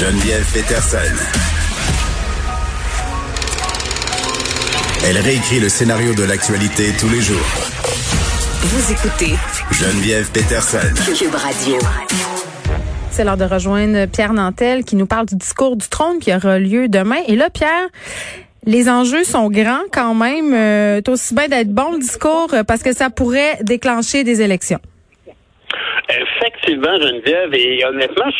Geneviève Peterson. Elle réécrit le scénario de l'actualité tous les jours. Vous écoutez Geneviève Peterson. Cube Radio. C'est l'heure de rejoindre Pierre Nantel qui nous parle du discours du trône qui aura lieu demain. Et là, Pierre, les enjeux sont grands quand même. Euh, aussi bien d'être bon le discours parce que ça pourrait déclencher des élections. Effectivement, Geneviève, et honnêtement,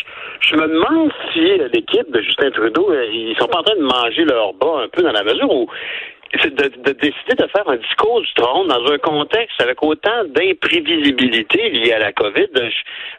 je, me demande si l'équipe de Justin Trudeau, euh, ils sont pas en train de manger leur bas un peu dans la mesure où de, de, décider de faire un discours du trône dans un contexte avec autant d'imprévisibilité liée à la COVID,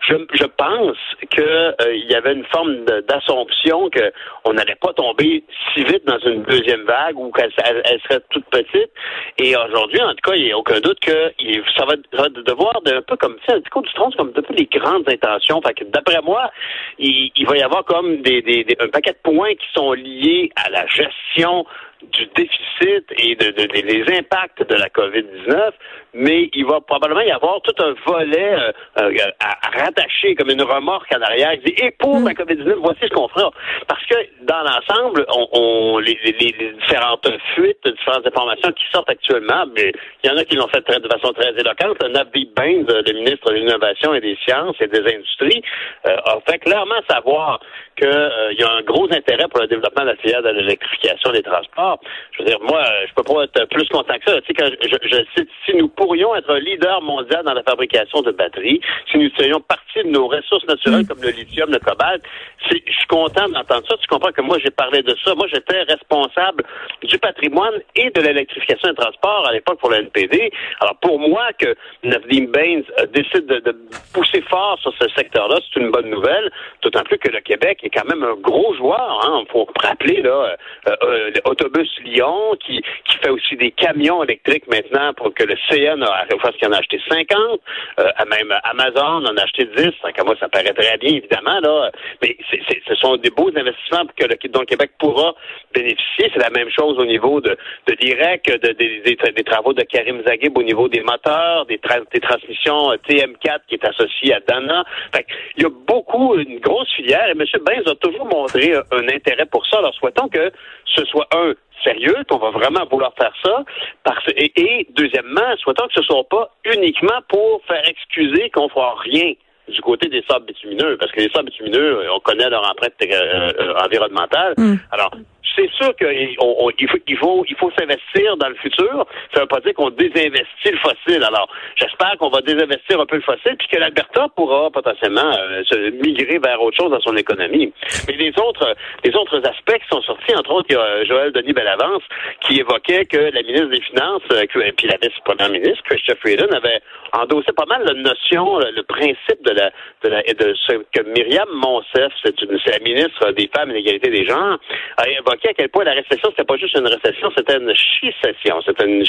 je, je pense qu'il euh, il y avait une forme d'assomption qu'on n'allait pas tomber si vite dans une deuxième vague ou qu'elle elle serait toute petite. Et aujourd'hui, en tout cas, il n'y a aucun doute que ça va, devoir de, un peu comme ça, un discours du trône, c'est comme de les grandes intentions. Fait que d'après moi, il, il, va y avoir comme des, des, un paquet de points qui sont liés à la gestion du déficit et de, des impacts de la COVID-19, mais il va probablement y avoir tout un volet euh, euh, à, rattacher comme une remorque en arrière. Et pour la COVID-19, voici ce qu'on fera. Parce que dans l'ensemble, on, les, différentes fuites, différentes informations qui sortent actuellement, mais il y en a qui l'ont fait de façon très éloquente. Navi Bain, le ministre de l'Innovation et des Sciences et des Industries, euh, a fait clairement savoir qu'il y a un gros intérêt pour le développement de la filière de l'électrification des transports. Je veux dire, moi, je peux pas être plus content que ça. Tu sais, quand je, je cite, si nous pourrions être un leader mondial dans la fabrication de batteries, si nous serions partie de nos ressources naturelles mm. comme le lithium, le cobalt, je suis content d'entendre ça. Tu comprends que moi, j'ai parlé de ça. Moi, j'étais responsable du patrimoine et de l'électrification des transports à l'époque pour le NPD. Alors, pour moi, que Navdeem Baines euh, décide de, pousser fort sur ce secteur-là, c'est une bonne nouvelle, d'autant plus que le Québec est quand même un gros joueur. Hein. Il faut rappeler, là, euh, euh, l'autobus Lyon qui, qui fait aussi des camions électriques maintenant pour que le CN je pense qu'il en a acheté 50. Euh, même Amazon en a acheté 10. moi, ça paraît très bien, évidemment. Là. Mais ce sont des beaux investissements que le, dont le Québec pourra bénéficier. C'est la même chose au niveau de, de direct, de, des, travaux de Karim Zaghib au niveau des moteurs, des, transmissions euh, TM4 qui est associé à Dana. Il y a beaucoup, une grosse filière, et M. Benz a toujours montré un intérêt pour ça. Alors, souhaitons que ce soit un sérieux, qu'on va vraiment vouloir faire ça. Parce, et, deuxièmement, souhaitons que ce ne soit pas uniquement pour faire excuser qu'on ne fera rien du côté des sables bitumineux, parce que les sables bitumineux, on connaît leur empreinte euh, euh, environnementale. Mm. Alors, c'est sûr qu'il faut, s'investir dans le futur. Ça ne veut pas dire qu'on désinvestit le fossile. Alors, j'espère qu'on va désinvestir un peu le fossile, puis que l'Alberta pourra potentiellement euh, se migrer vers autre chose dans son économie. Mais les autres, les autres aspects qui sont sortis, entre autres, il y a Joël Denis Bellavance qui évoquait que la ministre des Finances, euh, puis la vice-première ministre, Christophe Freeland, avait endossé pas mal la notion, le principe de la, de, la, de ce que Myriam Monsef, c'est la ministre des Femmes et de l'égalité des genres, a évoqué à quel point la récession, c'était pas juste une récession, c'était une she-session. C'était une,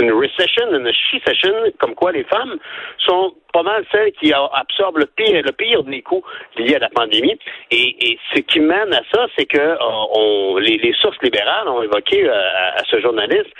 une recession, une she-session, comme quoi les femmes sont pas mal celles qui absorbent le pire, le pire des coûts liés à la pandémie. Et, ce qui mène à ça, c'est que euh, les, sources libérales ont évoqué euh, à, ce journaliste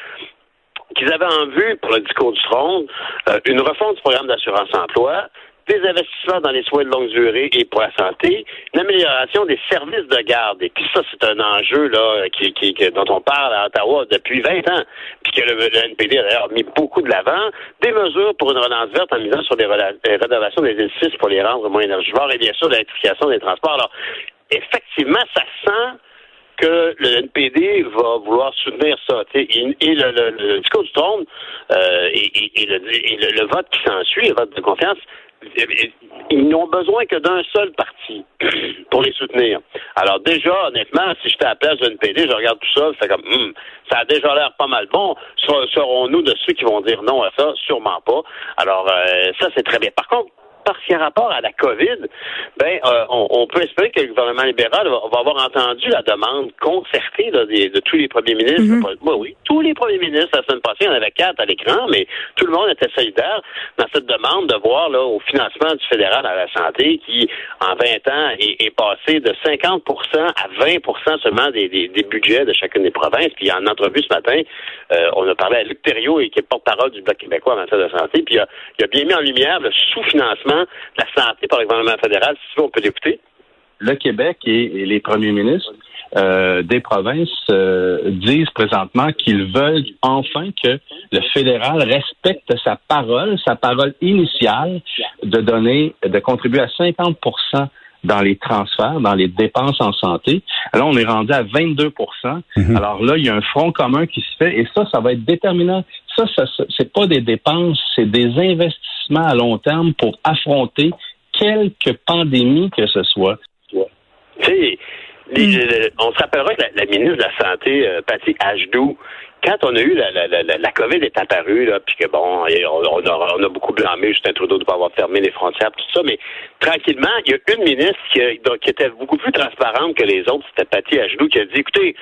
qu'ils avaient en vue pour le discours du trône euh, une refonte du programme d'assurance emploi, des investissements dans les soins de longue durée et pour la santé, une amélioration des services de garde. Et puis ça, c'est un enjeu là qui, qui, dont on parle à Ottawa depuis 20 ans, puis que le, NPD a d'ailleurs mis beaucoup de l'avant. Des mesures pour une relance verte en misant sur les, rénovations des édifices pour les rendre moins énergivores et bien sûr l'électrification des transports. Alors, effectivement, ça sent que le NPD va vouloir soutenir ça. Et, et le, discours du trône euh, et, et, le, le, vote qui s'ensuit, le vote de confiance, ils n'ont besoin que d'un seul parti pour les soutenir. Alors déjà, honnêtement, si j'étais à la place d'une PD, je regarde tout ça, c'est comme, hmm, ça a déjà l'air pas mal bon. Serons-nous de ceux qui vont dire non à ça? Sûrement pas. Alors, euh, ça, c'est très bien. Par contre, parce qu'il y a rapport à la COVID, ben, euh, on, peut espérer que le gouvernement libéral va, avoir entendu la demande concertée de, tous les premiers ministres. Mm-hmm. oui, tous les premiers ministres, la semaine passée, il y en avait quatre à l'écran, mais tout le monde était solidaire dans cette demande de voir là, au financement du fédéral à la santé qui, en 20 ans, est, passé de 50% à 20% seulement des, budgets de chacune des provinces. Puis en entrevue ce matin, euh, on a parlé à Luc Thériault, qui est porte-parole du Bloc québécois en matière de santé, puis il a bien mis en lumière le sous-financement la santé par le gouvernement fédéral. Si on peut l'écouter. le Québec et, les premiers ministres euh, des provinces euh, disent présentement qu'ils veulent enfin que le fédéral respecte sa parole, sa parole initiale de donner, de contribuer à 50% dans les transferts, dans les dépenses en santé. Alors, on est rendu à 22 mhm. Alors là, il y a un front commun qui se fait et ça, ça va être déterminant. Ça, ça c'est pas des dépenses, c'est des investissements à long terme pour affronter quelque pandémie que ce soit. Tu sais, on se rappellera que la, ministre de la Santé, euh, Patty Ajdou, quand on a eu la, la, la, la COVID est apparue, là, puis que bon, on, a, on a beaucoup blâmé Justin Trudeau de pas avoir fermé les frontières, tout ça, mais tranquillement, il y a une ministre qui, qui était beaucoup plus transparente que les autres, c'était Patty Ajdou, qui a dit, écoutez,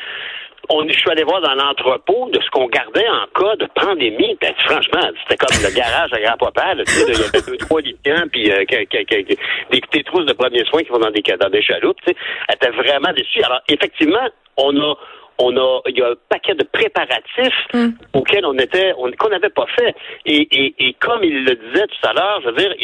on, je suis allé voir dans l'entrepôt de ce qu'on gardait en cas de pandémie. Ben, franchement, c'était comme le garage à grand-papa. Il y avait deux, trois lithiens, puis euh, des, des trousses de premiers soins qui vont dans des, dans des chaloupes. Elle était vraiment déçue. Alors, effectivement, on a on a, il y a un paquet de préparatifs mm. auxquels on était, qu'on n'avait pas fait. Et, et, et, comme il le disait tout à l'heure, je veux dire,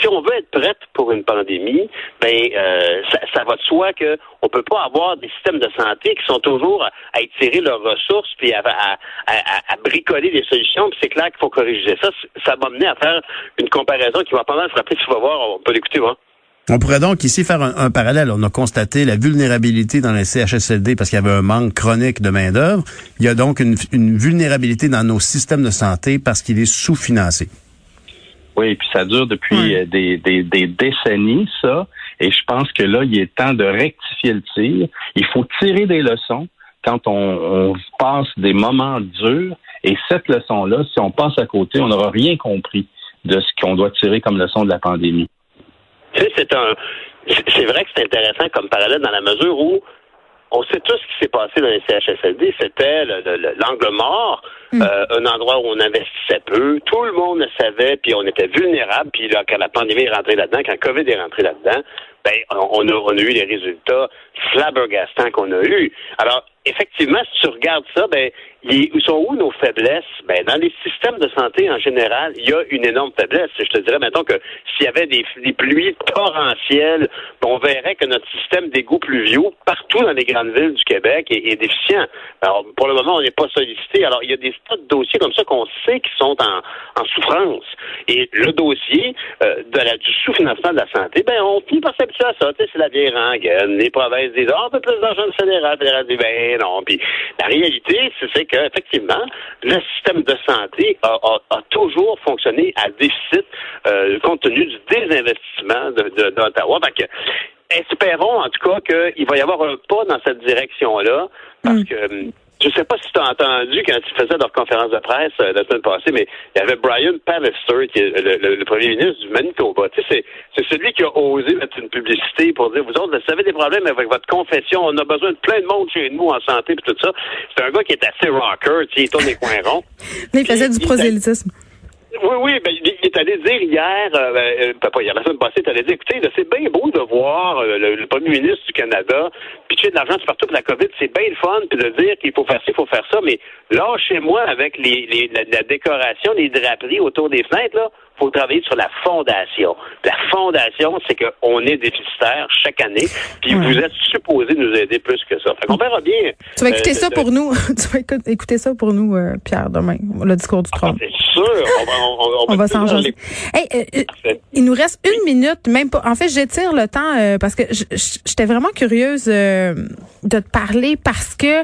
si on veut être prête pour une pandémie, ben euh, ça, ça, va de soi que on peut pas avoir des systèmes de santé qui sont toujours à, étirer leurs ressources puis à, à, à bricoler des solutions. Puis c'est clair qu'il faut corriger ça. Ça m'a mené à faire une comparaison qui va pendant se rappeler. Tu vas voir, on peut l'écouter, hein? On pourrait donc ici faire un, parallèle. On a constaté la vulnérabilité dans les CHSLD parce qu'il y avait un manque chronique de main-d'œuvre. Il y a donc une, vulnérabilité dans nos systèmes de santé parce qu'il est sous-financé. Oui, et puis ça dure depuis euh, des, décennies, ça. Et je pense que là, il est temps de rectifier le tir. Il faut tirer des leçons quand on, on passe des moments durs. Et cette leçon-là, si on passe à côté, on n'aura rien compris de ce qu'on doit tirer comme leçon de la pandémie c'est un, c'est vrai que c'est intéressant comme parallèle dans la mesure où on sait tout ce qui s'est passé dans les CHSLD. C'était l'angle mort, hmm. euh, un endroit où on investissait peu. Tout le monde le savait, puis on était vulnérable. Puis là, quand la pandémie est rentrée là-dedans, quand COVID est rentré là-dedans, ben, on a, on a eu les résultats flabbergastants qu'on a eus. Alors, effectivement, si tu regardes ça, ben, où sont où nos faiblesses? Ben, dans les systèmes de santé en général, il y a une énorme faiblesse. Je te dirais maintenant que s'il y avait des, pluies torrentielles, ben, on verrait que notre système d'égouts pluviaux partout dans les grandes villes du Québec est, déficient. Alors, pour le moment, on n'est pas sollicité. Alors, il y a des tas de dossiers comme ça qu'on sait qui sont en, souffrance. Et le dossier euh, de la, du sous-financement de la santé, ben, on finit par s'habituer à ça. C'est la vieille rengaine. Les provinces disent, ah, un peu plus d'argent fédéral. Fédéral dit, ben, non. Puis, la réalité, c'est que effectivement, le système de santé a, toujours fonctionné à déficit euh, compte tenu du désinvestissement d'Ottawa. De, espérons en tout cas qu'il va y avoir un pas dans cette direction-là, parce mm. que je sais pas si tu as entendu quand tu faisais leur conférence de presse euh, la semaine passée, mais il y avait Brian Pallister, qui est le, premier ministre du Manitoba. Tu sais, c'est celui qui a osé mettre une publicité pour dire, vous autres, vous avez des problèmes avec votre confession, on a besoin de plein de monde chez nous en santé et tout ça. C'est un gars qui est assez rocker, tu sais, il tourne les coins ronds. Mais il faisait du prosélytisme. Oui, oui, ben, il est allé dire hier, euh, ben, euh pas hier, la semaine passée, il est allé dire, écoutez, c'est bien beau de voir euh, le, premier ministre du Canada pitcher de l'argent partout pour la COVID, c'est bien le fun, puis de dire qu'il faut faire ça, il faut faire ça, mais là, chez moi, avec les, les la, décoration, les draperies autour des fenêtres, là, faut travailler sur la fondation. La fondation, c'est qu'on est déficitaire chaque année, puis vous êtes supposé nous aider plus que ça. Fait qu'on verra bien. Tu vas écouter ça pour nous. tu vas écouter ça pour nous, Pierre, demain, le discours du trône. c'est sûr. On va, s'en. Hey, euh, euh, il nous reste une minute, même pas. En fait, j'étire le temps euh, parce que j'étais vraiment curieuse de te parler parce que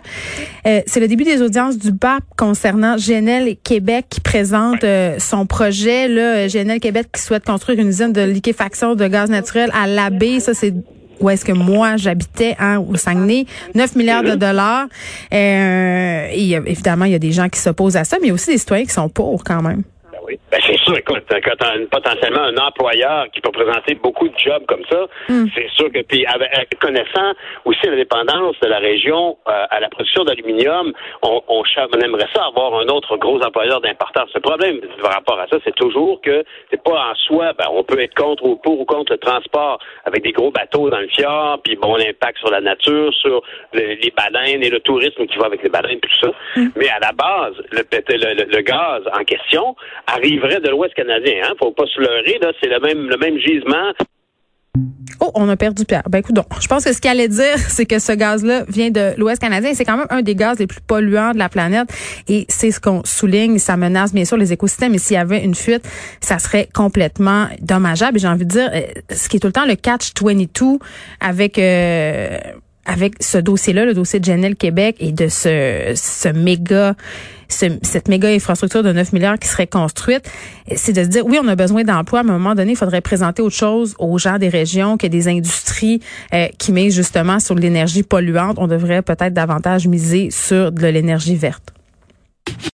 c'est le début des audiences du BAP concernant GNL Québec qui présente son projet là GNL Québec qui souhaite construire une usine de liquéfaction de gaz naturel à l'abbé. Ça, c'est où est-ce que moi j'habitais hein, au Saguenay, 9 milliards de dollars. Euh, et évidemment, il y a des gens qui s'opposent à ça, mais il y a aussi des citoyens qui sont pour quand même. Ben, c'est sûr, écoute, quand as potentiellement un employeur qui peut présenter beaucoup de jobs comme ça, hmm. c'est sûr que, puis connaissant aussi la dépendance de la région euh, à la production d'aluminium, on, on, aimerait ça avoir un autre gros employeur d'importance. Le problème par rapport à ça, c'est toujours que c'est pas en soi, ben, on peut être contre ou pour ou contre le transport avec des gros bateaux dans le fjord, puis bon, l'impact sur la nature, sur les baleines et le tourisme qui va avec les baleines, tout ça. Hmm. Mais à la base, le, le, le gaz en question arriverait de l'Ouest canadien. Hein? Faut pas se leurrer, là, c'est le même, gisement. Oh, on a perdu Pierre. Ben écoute, je pense que ce qu'il allait dire, c'est que ce gaz-là vient de l'Ouest canadien. C'est quand même un des gaz les plus polluants de la planète. Et c'est ce qu'on souligne. Ça menace bien sûr les écosystèmes. Et s'il y avait une fuite, ça serait complètement dommageable. Et j'ai envie de dire, euh, ce qui est tout le temps le catch 22 avec... Euh, avec ce dossier-là, le dossier de Genel Québec et de ce, ce méga, cette méga infrastructure de 9 milliards qui serait construite, c'est de se dire, oui, on a besoin d'emplois, mais à un moment donné, il faudrait présenter autre chose aux gens des régions que des industries euh, qui misent justement sur l'énergie polluante. On devrait peut-être davantage miser sur de l'énergie verte.